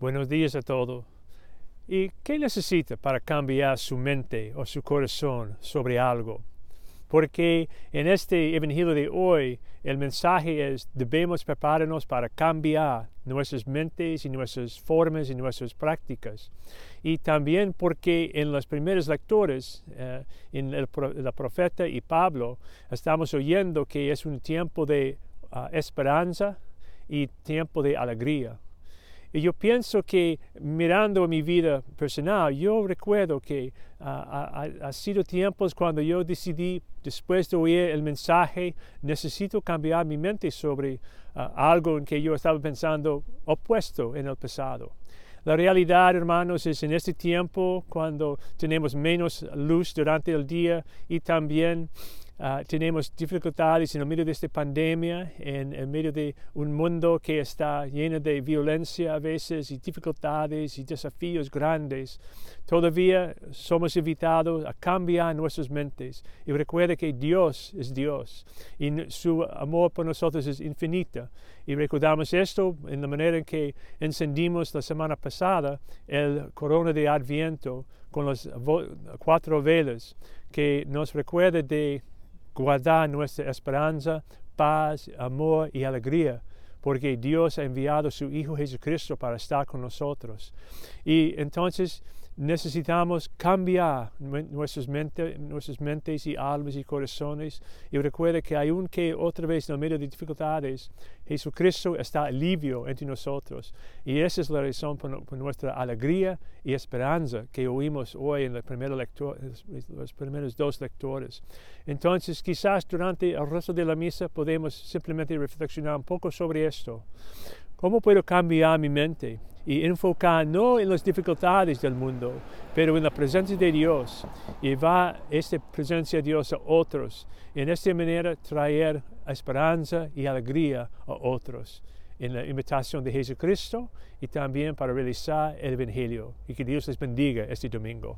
Buenos días a todos. ¿Y qué necesita para cambiar su mente o su corazón sobre algo? Porque en este Evangelio de hoy el mensaje es debemos prepararnos para cambiar nuestras mentes y nuestras formas y nuestras prácticas. Y también porque en los primeros lectores, eh, en el, profeta y Pablo, estamos oyendo que es un tiempo de ah, esperanza y tiempo de alegría. Y yo pienso que mirando mi vida personal, yo recuerdo que uh, ha, sido tiempos cuando yo decidí, después de oír el mensaje, necesito cambiar mi mente sobre uh, algo en que yo estaba pensando opuesto en el pasado. La realidad, hermanos, es en este tiempo cuando tenemos menos luz durante el día y también Ah, tenemos dificultades en el medio de esta pandemia, en el medio de un mundo que está lleno de violencia a veces y dificultades y desafíos grandes. Todavía somos invitados a cambiar nuestras mentes y recuerda que Dios es Dios y su amor por nosotros es infinito. Y recordamos esto en la manera en que encendimos la semana pasada el corona de Adviento con las cuatro velas que nos recuerda de guardar nuestra esperanza, paz, amor y alegría, porque Dios ha enviado su Hijo Jesucristo para estar con nosotros. Y entonces necesitamos cambiar nuestras, nuestras mentes y almas y corazones. Y recuerda que aunque otra vez en medio de dificultades, Jesucristo está alivio entre nosotros. Y esa es la razón por, nuestra alegría y esperanza que oímos hoy en los primeros dos lectores. Entonces, quizás durante el resto de la misa podemos simplemente reflexionar un poco sobre esto. ¿Cómo puedo cambiar mi mente? y enfocar no en las dificultades del mundo, pero en la presencia de Dios. Y va esta presencia de Dios a otros. Y en esta manera traer esperanza y alegría a otros. En la invitación de Jesucristo y también para realizar el Evangelio. Y que Dios les bendiga este domingo.